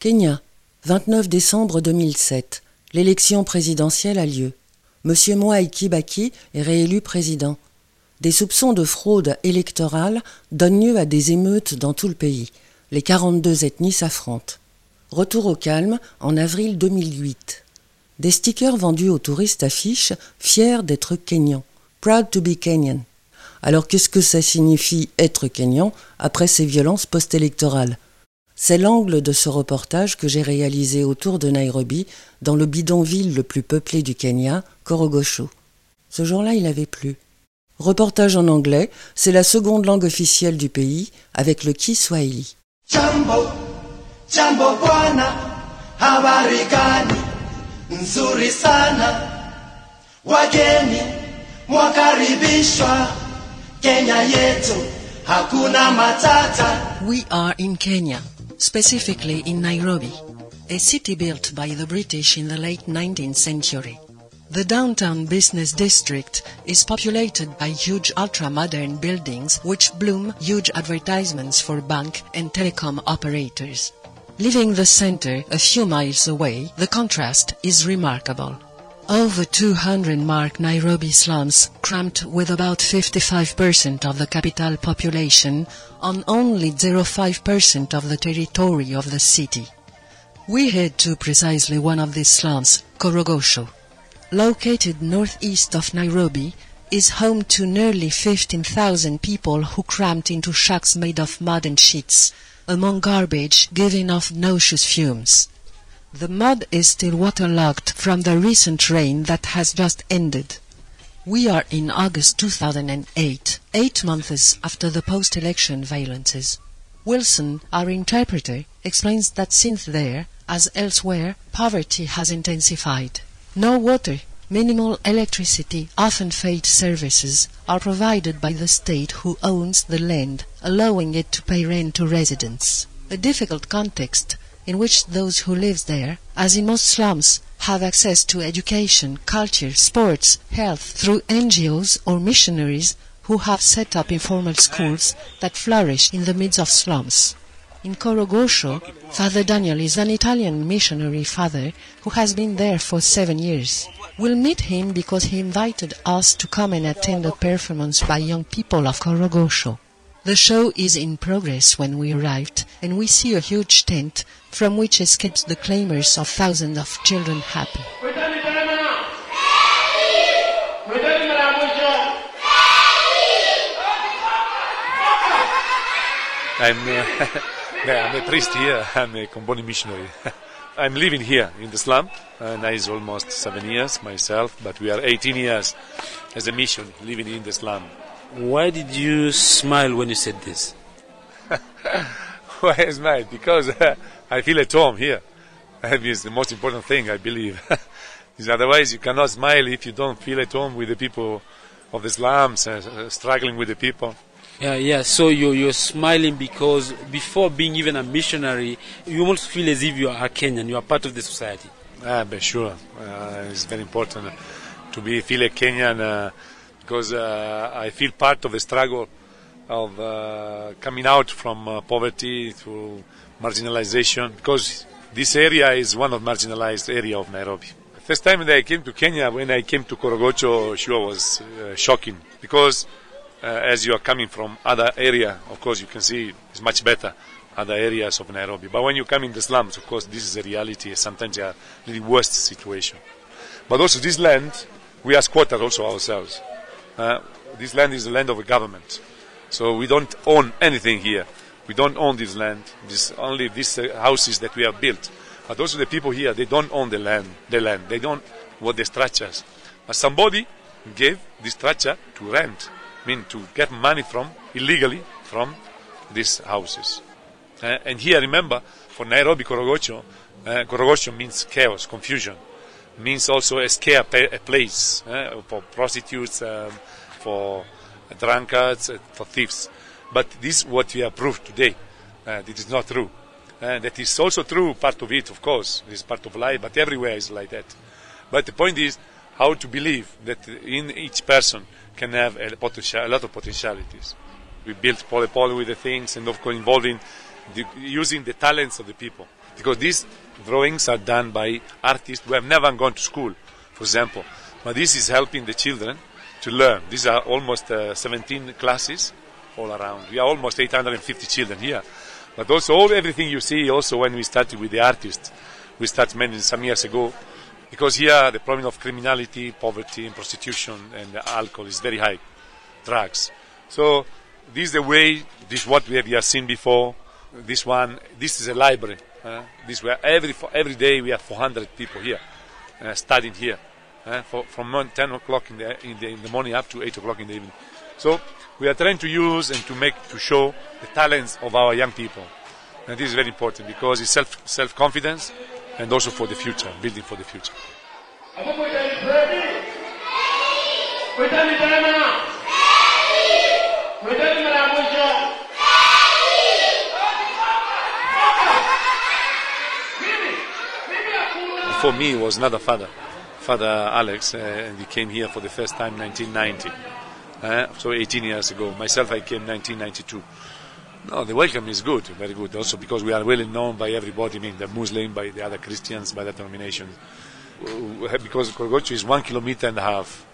Kenya, 29 décembre 2007. L'élection présidentielle a lieu. Monsieur Mwai Kibaki est réélu président. Des soupçons de fraude électorale donnent lieu à des émeutes dans tout le pays. Les 42 ethnies s'affrontent. Retour au calme en avril 2008. Des stickers vendus aux touristes affichent fiers d'être Kenyans. Proud to be Kenyan. Alors qu'est-ce que ça signifie être Kenyan après ces violences post-électorales? C'est l'angle de ce reportage que j'ai réalisé autour de Nairobi, dans le bidonville le plus peuplé du Kenya, Korogosho. Ce jour-là, il avait plu. Reportage en anglais, c'est la seconde langue officielle du pays, avec le Kiswahili. Jambo, jambo bwana, habari gani? Nzuri sana. Wageni mwakaribishwa Kenya yetu, hakuna matata. We are in Kenya, specifically in Nairobi, a city built by the British in the late 19th century. The downtown business district is populated by huge ultra-modern buildings which bloom huge advertisements for bank and telecom operators. Leaving the center a few miles away, the contrast is remarkable. Over 200 mark Nairobi slums, cramped with about 55% of the capital population on only 0.5% of the territory of the city. We head to precisely one of these slums, Korogocho. Located northeast of Nairobi, is home to nearly 15,000 people who cramped into shacks made of mud and sheets, among garbage giving off noxious fumes. The mud is still waterlogged from the recent rain that has just ended. We are in August 2008, eight months after the post-election violences. Wilson, our interpreter, explains that since there, as elsewhere, poverty has intensified. No water, minimal electricity, often failed services are provided by the state who owns the land, allowing it to pay rent to residents. A difficult context in which those who live there, as in most slums, have access to education, culture, sports, health through NGOs or missionaries who have set up informal schools that flourish in the midst of slums. In Korogocho, Father Daniel is an Italian missionary father who has been there for seven years. We'll meet him because he invited us to come and attend a performance by young people of Korogocho. The show is in progress when we arrived, and we see a huge tent from which escapes the clamors of thousands of children happy. I'm, uh, I'm a priest here. I'm a Comboni missionary. I'm living here in the slum, and I is almost seven years myself, but we are 18 years as a mission living in the slum. Why did you smile when you said this? Why I smile? Because uh, I feel at home here. That is the most important thing, I believe. Otherwise, you cannot smile if you don't feel at home with the people of the slums, uh, struggling with the people. Yeah, yeah. So you're, you're smiling because before being even a missionary, you almost feel as if you are a Kenyan. You are part of the society. Ah, but sure. Uh, it's very important to be feel a Kenyan uh, because uh, I feel part of the struggle of uh, coming out from uh, poverty to marginalization because this area is one of marginalized area of Nairobi. The first time that I came to Kenya, when I came to Korogocho, sure was uh, shocking because uh, as you are coming from other area, of course you can see it's much better other areas of Nairobi. But when you come in the slums, of course, this is a reality. Sometimes they are really worst situation. But also this land, we are squatters also ourselves. Uh, this land is the land of a government. So we don't own anything here. We don't own this land. This only these uh, houses that we have built. But also the people here, they don't own the land. The land. They don't what the structures. But somebody gave this structure to rent. I mean to get money from illegally from these houses. Uh, and here, remember, for Nairobi Korogocho, uh, Korogocho means chaos, confusion. Means also a scare a place uh, for prostitutes, um, for drunkards, uh, for thieves. But this is what we have proved today. Uh, it is not true. And that is also true, part of it, of course, is part of life, but everywhere is like that. But the point is how to believe that in each person can have a, potential, a lot of potentialities. We built polypoly with the things and of course involving the, using the talents of the people. Because these drawings are done by artists who have never gone to school, for example. But this is helping the children to learn. These are almost uh, 17 classes all around. We are almost 850 children here. But also, all everything you see, also when we started with the artists, we started many some years ago, because here the problem of criminality, poverty, and prostitution and alcohol is very high, drugs. So this is the way. This is what we have, seen before. This one, this is a library. This where every every day we have 400 people here uh, studying here, for, from 10 o'clock in the, in the in the morning up to 8 o'clock in the evening. So we are trying to use and to make to show the talents of our young people, and this is very important because it's self self confidence and also for the future, building for the future. For me, was another father, Father Alex, uh, and he came here for the first time in 1990. Uh, so 18 years ago. Myself, I came 1992. No, the welcome is good, very good. Also because we are well known by everybody, I mean the Muslim, by the other Christians, by the denomination. Because Korogocho is one kilometer and a half,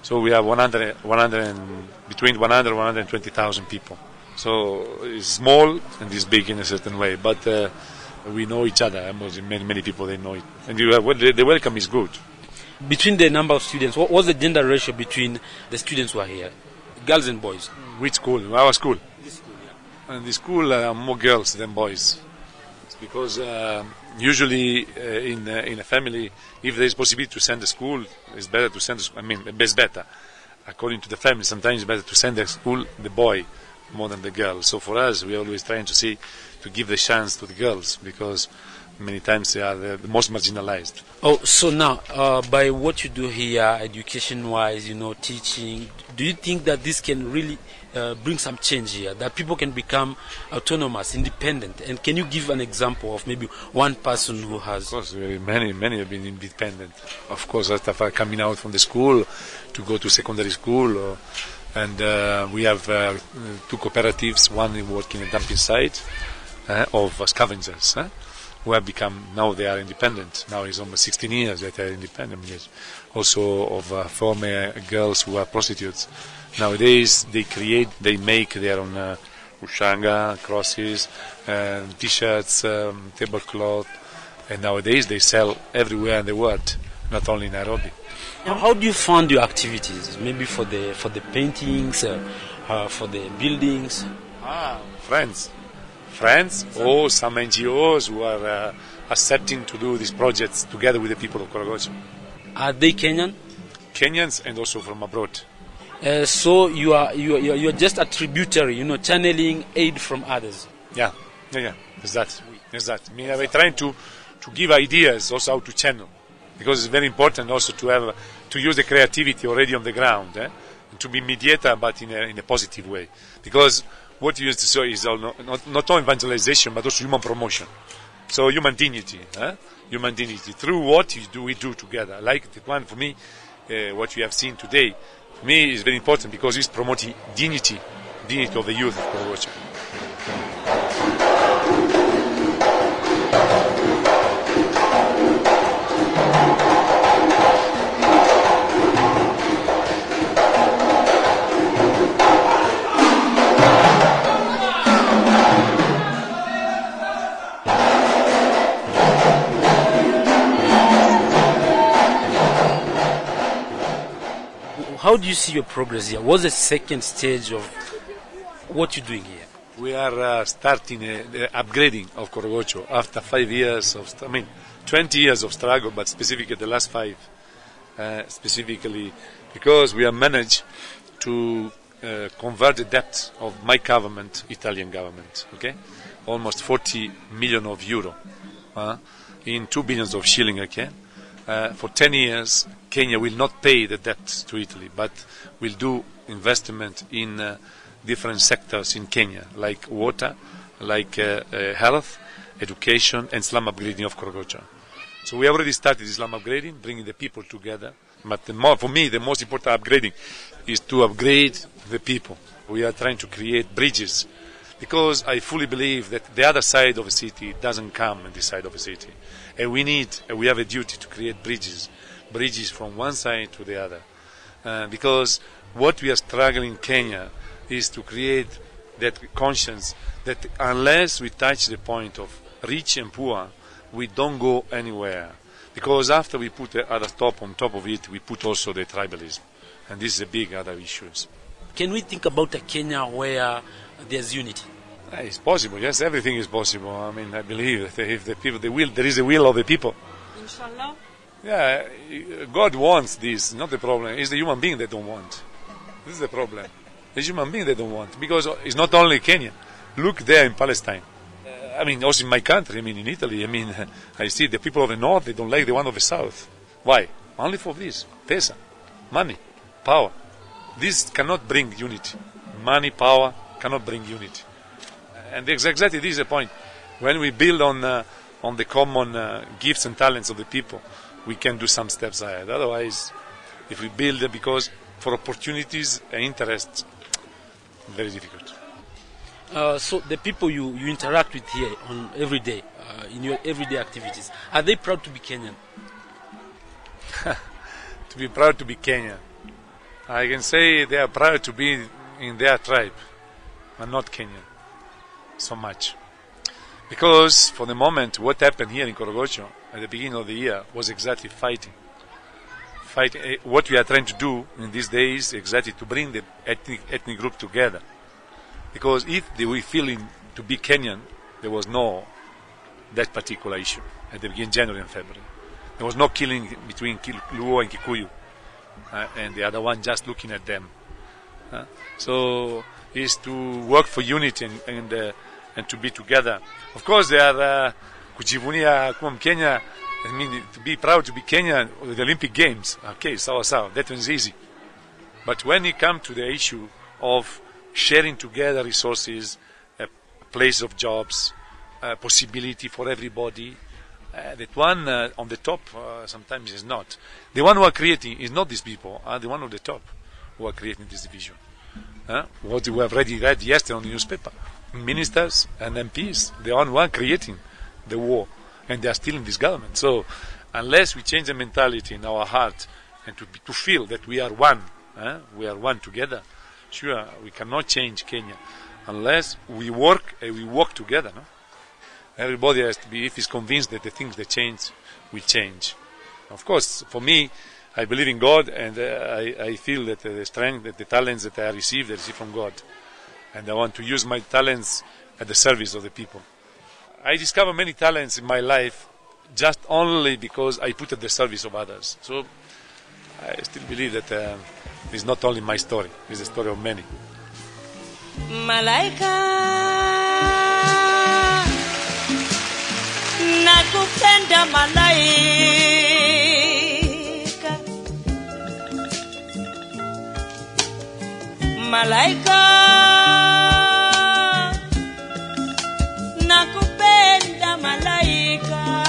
so we have 100, 100 and, between 100 and 120,000 people. So it's small and it's big in a certain way, but uh, we know each other. Many many people they know it, and you have, well, the, the welcome is good. Between the number of students, what was the gender ratio between the students who are here, girls and boys? Which school? Our school. This school, yeah. And the school are more girls than boys. It's because uh, usually uh, in uh, in a family, if there is possibility to send a school, it's better to send. I mean, it's better. According to the family, sometimes it's better to send the school the boy more than the girls. So for us, we are always trying to see to give the chance to the girls because many times they are the, the most marginalized. Oh, so now, uh, by what you do here, education-wise, you know, teaching, do you think that this can really uh, bring some change here? That people can become autonomous, independent? And can you give an example of maybe one person who has? Of course, many, many have been independent. Of course, after coming out from the school to go to secondary school. Or, and uh, we have uh, two cooperatives, one working at dumping site uh, of scavengers who have become now they are independent. Now it's almost 16 years that they are independent. Also of uh, former girls who are prostitutes. Nowadays they create, they make their own uh, ushanga, crosses, uh, t-shirts, um, tablecloth, and nowadays they sell everywhere in the world, not only in Nairobi. Now, how do you fund your activities? Maybe for the for the paintings, uh, uh, for the buildings. Ah, friends friends or some NGOs who are uh, accepting to do these projects together with the people of Korogocho. Are they Kenyan? Kenyans and also from abroad. Uh, so you are you are you are just a tributary, you know, channeling aid from others. Yeah, yeah, yeah. Is that? Is that? I mean, we're trying to to give ideas also how to channel, because it's very important also to have to use the creativity already on the ground, eh? to be mediator, but in a in a positive way, because what you used to say is not, not only evangelization but also human promotion. So human dignity, eh? human dignity through what do we do together. Like the one for me, uh, what we have seen today, for me is very important because it's promoting dignity, dignity of the youth of Korogocho. Do you see your progress here? What's the second stage of what you're doing here? We are uh, starting uh, the upgrading of Korogocho after five years of, I mean, 20 years of struggle, but specifically the last five, uh, specifically because we have managed to uh, convert the debt of my government, Italian government, okay, almost 40 million of euro, uh, in two billions of shilling, okay. Uh, for 10 years, Kenya will not pay the debt to Italy, but will do investment in uh, different sectors in Kenya, like water, like uh, uh health, education, and slum upgrading of Korogocho. So we already started slum upgrading, bringing the people together. But more, for me, the most important upgrading is to upgrade the people. We are trying to create bridges because I fully believe that the other side of a city doesn't come in this side of a city. And we need, we have a duty to create bridges, bridges from one side to the other. Uh, because what we are struggling in Kenya is to create that conscience that unless we touch the point of rich and poor, we don't go anywhere. Because after we put the other top on top of it, we put also the tribalism. And this is a big other issues. Can we think about a Kenya where there's unity? Uh, It's possible, yes, everything is possible. I mean, I believe that if the people, the will, there is a will of the people. Inshallah. Yeah, God wants this, not the problem. It's the human being that don't want. This is the problem. The human being that don't want. Because it's not only Kenya. Look there in Palestine. Uh, I mean, also in my country, I mean, in Italy, I mean, I see the people of the north, they don't like the one of the south. Why? Only for this. Pesa. Money. Power. This cannot bring unity. Money, power cannot bring unity. And exactly this is the point. When we build on, uh, on the common uh, gifts and talents of the people, we can do some steps ahead. Otherwise, if we build because for opportunities and interests, very difficult. Uh, so the people you, you interact with here on every day, uh, in your everyday activities, are they proud to be Kenyan? To be proud to be Kenyan. I can say they are proud to be in their tribe, but not Kenyan so much. Because for the moment, what happened here in Korogocho at the beginning of the year was exactly fighting. Fighting. eh, What we are trying to do in these days exactly to bring the ethnic, ethnic group together. Because if they were feeling to be Kenyan, there was no that particular issue at the beginning January and February. There was no killing between Luo and Kikuyu, uh, and the other one just looking at them. Uh, so is to work for unity and and, uh, and to be together. Of course, they are uh, kujivunia kuwa Mkenya. I mean, to be proud to be Kenyan with the Olympic Games. Okay, sawa sawa, that one's easy. But when it comes to the issue of sharing together resources, a place of jobs, uh, possibility for everybody, uh, that one uh, on the top uh, sometimes is not. The one who are creating is not these people, are the one on the top who are creating this division. Huh? What we have already read yesterday on the newspaper. Ministers and MPs, the one who are creating the war, and they are still in this government. So, unless we change the mentality in our heart and to, to feel that we are one, we are one together, sure, we cannot change Kenya unless we work and we work together. No? Everybody has to be, if he's convinced that the things that change will change. Of course, for me, I believe in God and uh, I, I feel that uh, the strength, that the talents that I received, I receive from God. And I want to use my talents at the service of the people. I discovered many talents in my life just only because I put at the service of others. So I still believe that uh, it's not only my story, it's the story of many. Malaika nakupenda malaika Malaika nakupenda malaika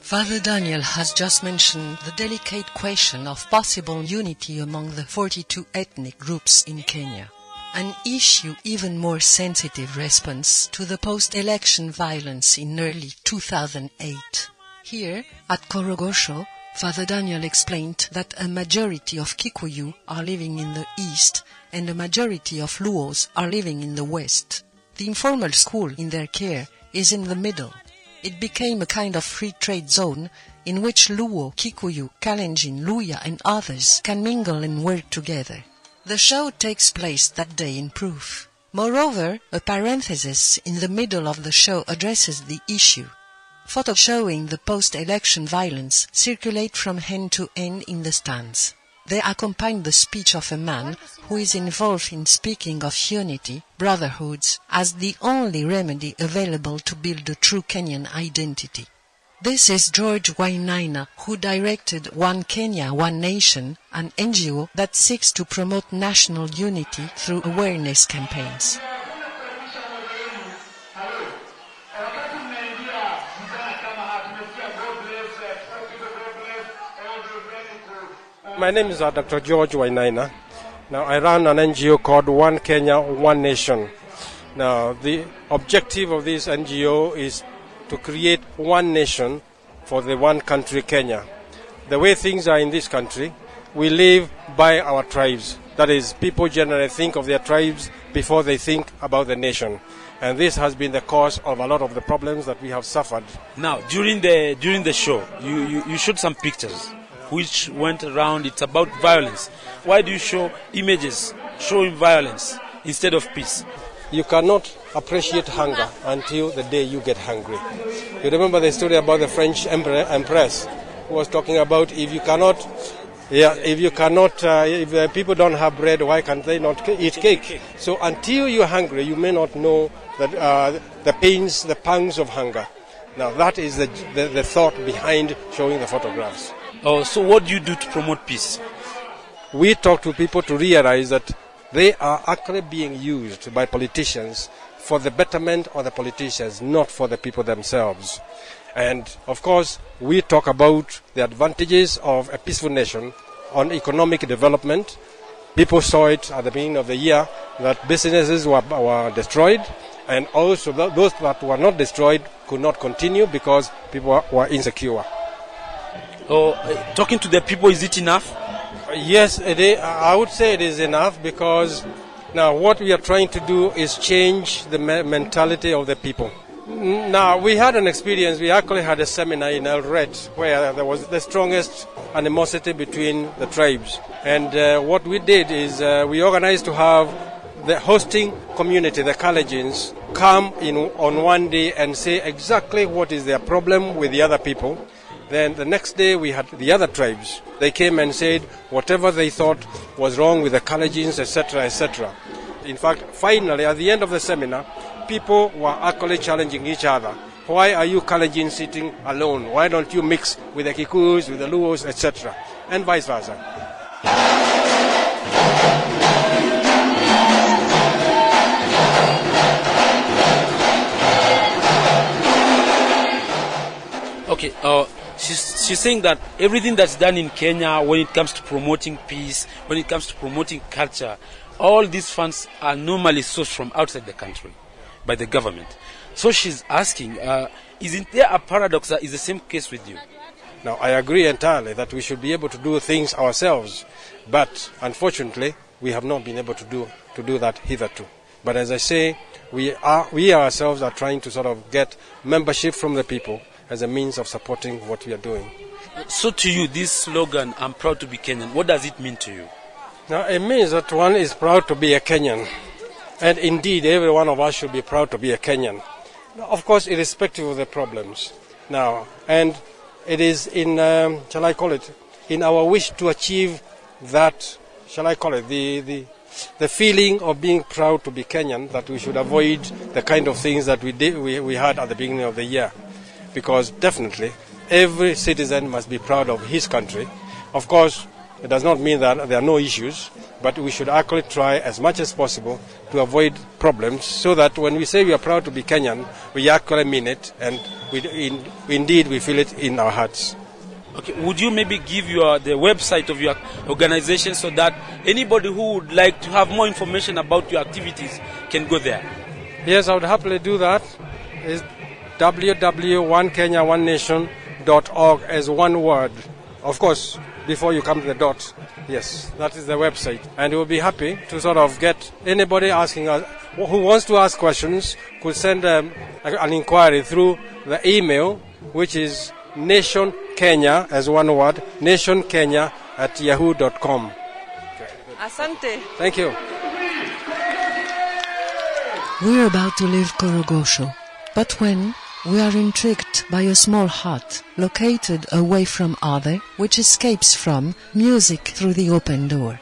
Father Daniel has just mentioned the delicate question of possible unity among the 42 ethnic groups in Kenya. An issue even more sensitive response to the post-election violence in early 2008. Here, at Korogocho, Father Daniel explained that a majority of Kikuyu are living in the east and a majority of Luos are living in the west. The informal school in their care is in the middle. It became a kind of free trade zone in which Luo, Kikuyu, Kalenjin, Luya and others can mingle and work together. The show takes place that day in proof. Moreover, a parenthesis in the middle of the show addresses the issue. Photos showing the post-election violence circulate from end to end in the stands. They accompany the speech of a man who is involved in speaking of unity, brotherhoods, as the only remedy available to build a true Kenyan identity. This is George Wainaina, who directed One Kenya, One Nation, an NGO that seeks to promote national unity through awareness campaigns. My name is uh, Dr. George Wainaina. Now, I run an NGO called One Kenya, One Nation. Now, the objective of this NGO is to create one nation for the one country, Kenya. The way things are in this country, we live by our tribes. That is, people generally think of their tribes before they think about the nation. And this has been the cause of a lot of the problems that we have suffered. Now, during the during the show, you, you, you showed some pictures which went around. It's about violence. Why do you show images showing violence instead of peace? You cannot appreciate hunger until the day you get hungry. You remember the story about the French empre- empress who was talking about if you cannot, yeah, if you cannot, uh, if uh, people don't have bread, why can't they not eat cake? So until you're hungry, you may not know that uh, the pains, the pangs of hunger. Now that is the, the, the thought behind showing the photographs. Oh, so what do you do to promote peace? we talk to people to realize that they are actually being used by politicians for the betterment of the politicians, not for the people themselves. And of course, we talk about the advantages of a peaceful nation on economic development. People saw it at the beginning of the year that businesses were, were destroyed, and also th- those that were not destroyed could not continue because people were insecure. Oh, uh, talking to the people, is it enough? Yes, it is, I would say it is enough because now what we are trying to do is change the me- mentality of the people. Now, we had an experience, we actually had a seminar in Eldoret where there was the strongest animosity between the tribes. And uh, what we did is uh, we organized to have the hosting community, the Kalenjins, come in on one day and say exactly what is their problem with the other people. Then the next day we had the other tribes. They came and said whatever they thought was wrong with the Kalenjins, etc., etc. In fact, finally, at the end of the seminar, people were actually challenging each other. Why are you Kalenjin sitting alone? Why don't you mix with the Kikus, with the Luos, etc., and vice versa? Okay, uh, she's, she's saying that everything that's done in Kenya when it comes to promoting peace, when it comes to promoting culture, all these funds are normally sourced from outside the country by the government. So she's asking, uh, isn't there a paradox that is the same case with you? Now, I agree entirely that we should be able to do things ourselves, but unfortunately, we have not been able to do, to do that hitherto. But as I say, we, are, we ourselves are trying to sort of get membership from the people as a means of supporting what we are doing. So to you, this slogan, I'm proud to be Kenyan, what does it mean to you? Now, it means that one is proud to be a Kenyan. And indeed, every one of us should be proud to be a Kenyan. Of course, irrespective of the problems. Now, and it is in, um, shall I call it, in our wish to achieve that, shall I call it, the, the, the feeling of being proud to be Kenyan, that we should avoid the kind of things that we, did, we, we had at the beginning of the year. Because definitely, every citizen must be proud of his country. Of course, it does not mean that there are no issues, but we should actually try as much as possible to avoid problems so that when we say we are proud to be Kenyan, we actually mean it and we, in, indeed we feel it in our hearts. Okay, would you maybe give your the website of your organization so that anybody who would like to have more information about your activities can go there? Yes, I would happily do that. It's www.onekenyaonenation.org as one word. Of course, before you come to the dot. Yes, that is the website. And we'll be happy to sort of get anybody asking us, who wants to ask questions, could send um, an inquiry through the email, which is nation Kenya as one word, nationkenya at yahoo.com. Asante. Thank you. We're about to leave Korogocho, but when we are intrigued by a small hut located away from other, which escapes from music through the open door.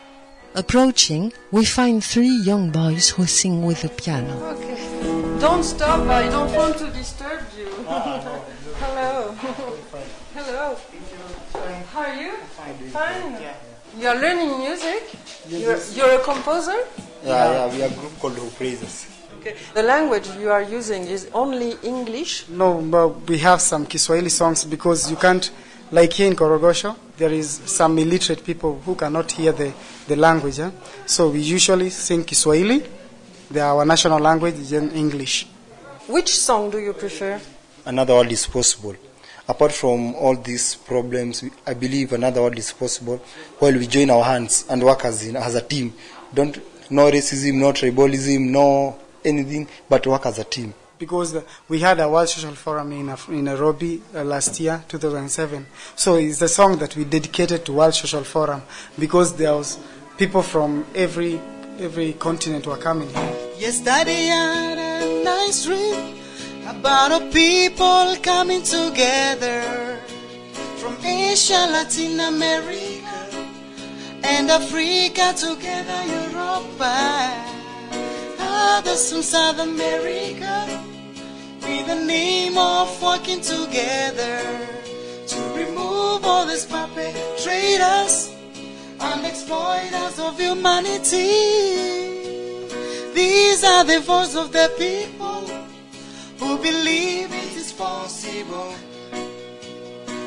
Approaching, we find three young boys who sing with the piano. Okay. Don't stop. I don't want to disturb you. Ah, Hello. Hello. How are you? Fine. You are learning music? You're, you're a composer? Yeah, yeah, we are a group called Who Praises. Okay. The language you are using is only English. No, but we have some Kiswahili songs because you can't, like here in Korogocho, there is some illiterate people who cannot hear the, the language. eh? So we usually sing Kiswahili. They are our national language is in English. Which song do you prefer? another world is possible. Apart from all these problems, I believe another world is possible while we join our hands and work as, in, as a team. Don't no racism, no tribalism, no anything, but work as a team. Because the, we had a World Social Forum in, in Nairobi uh, last year, 2007. So it's a song that we dedicated to World Social Forum because there was people from every every continent were coming here. Yesterday I had a nice dream about a people coming together from Asia, Latin America, and Africa together, Europe, and others from South America, with the name of working together to remove all these perpetrators and exploiters of humanity. These are the voice of the people who believe it is possible.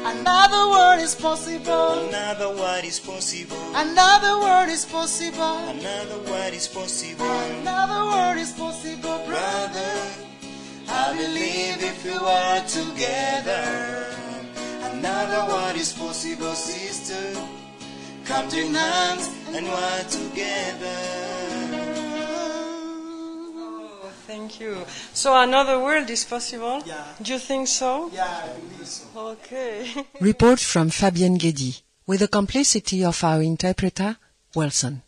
Another word is possible. Another word is possible. Another word is possible. Another word is possible. Another word is possible, brother. I believe if we were together. Another word is possible, sister. Come to hands and work together. Thank you. So another world is possible? Yeah. Do you think so? Yeah, I believe so. Okay. Report from Fabienne Guedy with the complicity of our interpreter, Wilson.